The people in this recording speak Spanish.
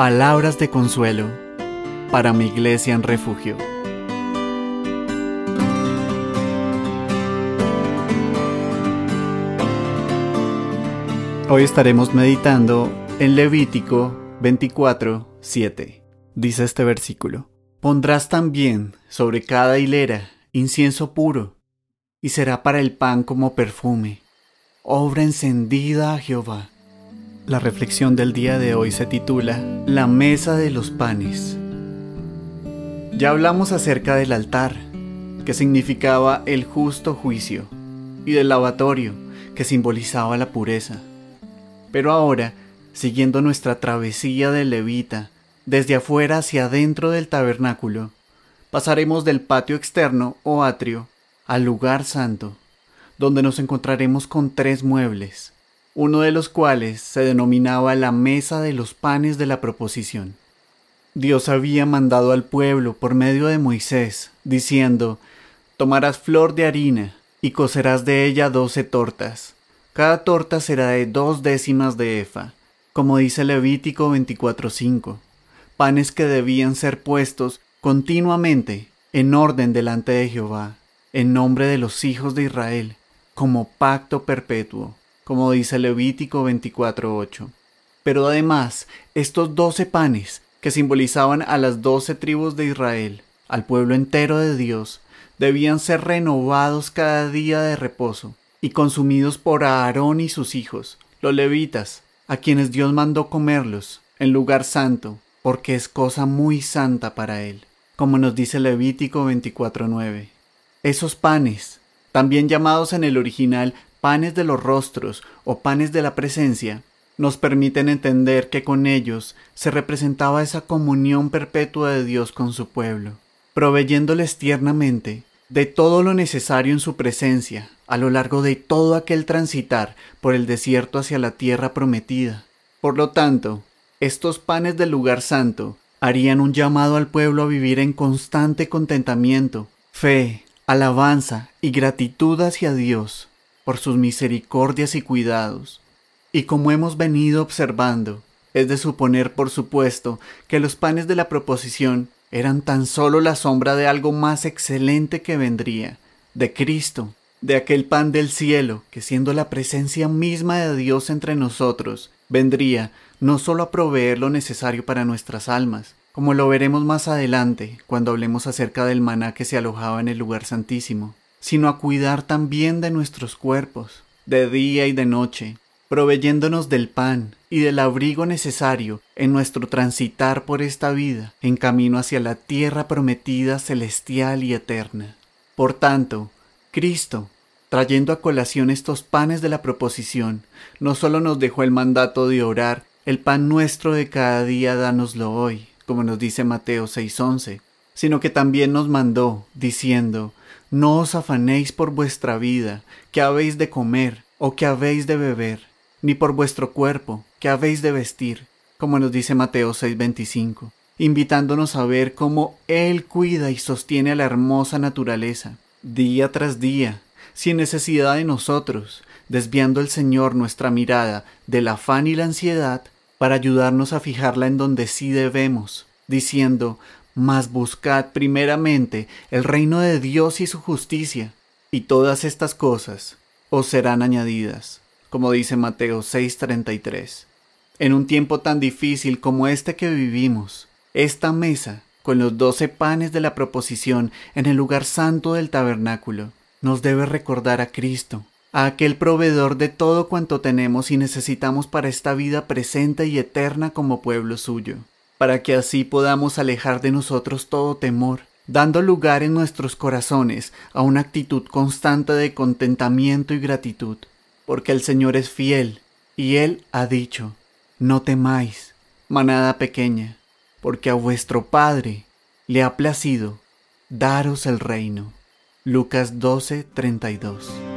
Palabras de consuelo para mi iglesia en refugio. Hoy estaremos meditando en Levítico 24, 7. Dice este versículo. Pondrás también sobre cada hilera incienso puro, y será para el pan como perfume, obra encendida a Jehová. La reflexión del día de hoy se titula La mesa de los panes. Ya hablamos acerca del altar, que significaba el justo juicio, y del lavatorio, que simbolizaba la pureza. Pero ahora, siguiendo nuestra travesía de levita, desde afuera hacia adentro del tabernáculo, pasaremos del patio externo o atrio al lugar santo, donde nos encontraremos con tres muebles, uno de los cuales se denominaba la mesa de los panes de la proposición. Dios había mandado al pueblo por medio de Moisés, diciendo, Tomarás flor de harina y cocerás de ella doce tortas. Cada torta será de dos décimas de efa, como dice Levítico 24.5, panes que debían ser puestos continuamente en orden delante de Jehová, en nombre de los hijos de Israel, como pacto perpetuo como dice Levítico 24.8. Pero además, estos doce panes, que simbolizaban a las doce tribus de Israel, al pueblo entero de Dios, debían ser renovados cada día de reposo y consumidos por Aarón y sus hijos, los levitas, a quienes Dios mandó comerlos en lugar santo, porque es cosa muy santa para él, como nos dice Levítico 24.9. Esos panes, también llamados en el original panes de los rostros o panes de la presencia, nos permiten entender que con ellos se representaba esa comunión perpetua de Dios con su pueblo, proveyéndoles tiernamente de todo lo necesario en su presencia a lo largo de todo aquel transitar por el desierto hacia la tierra prometida. Por lo tanto, estos panes del lugar santo harían un llamado al pueblo a vivir en constante contentamiento, fe, alabanza y gratitud hacia Dios por sus misericordias y cuidados. Y como hemos venido observando, es de suponer, por supuesto, que los panes de la proposición eran tan solo la sombra de algo más excelente que vendría, de Cristo, de aquel pan del cielo, que siendo la presencia misma de Dios entre nosotros, vendría no solo a proveer lo necesario para nuestras almas, como lo veremos más adelante cuando hablemos acerca del maná que se alojaba en el lugar santísimo, sino a cuidar también de nuestros cuerpos, de día y de noche, proveyéndonos del pan y del abrigo necesario en nuestro transitar por esta vida, en camino hacia la tierra prometida celestial y eterna. Por tanto, Cristo, trayendo a colación estos panes de la proposición, no solo nos dejó el mandato de orar, el pan nuestro de cada día dánoslo hoy, como nos dice Mateo 6:11, sino que también nos mandó, diciendo, no os afanéis por vuestra vida, que habéis de comer o que habéis de beber, ni por vuestro cuerpo, que habéis de vestir, como nos dice Mateo 6:25, invitándonos a ver cómo Él cuida y sostiene a la hermosa naturaleza, día tras día, sin necesidad de nosotros, desviando el Señor nuestra mirada del afán y la ansiedad para ayudarnos a fijarla en donde sí debemos, diciendo, mas buscad primeramente el reino de Dios y su justicia, y todas estas cosas os serán añadidas, como dice Mateo 6:33. En un tiempo tan difícil como este que vivimos, esta mesa, con los doce panes de la proposición en el lugar santo del tabernáculo, nos debe recordar a Cristo, a aquel proveedor de todo cuanto tenemos y necesitamos para esta vida presente y eterna como pueblo suyo para que así podamos alejar de nosotros todo temor, dando lugar en nuestros corazones a una actitud constante de contentamiento y gratitud, porque el Señor es fiel, y Él ha dicho, no temáis, manada pequeña, porque a vuestro Padre le ha placido daros el reino. Lucas 12:32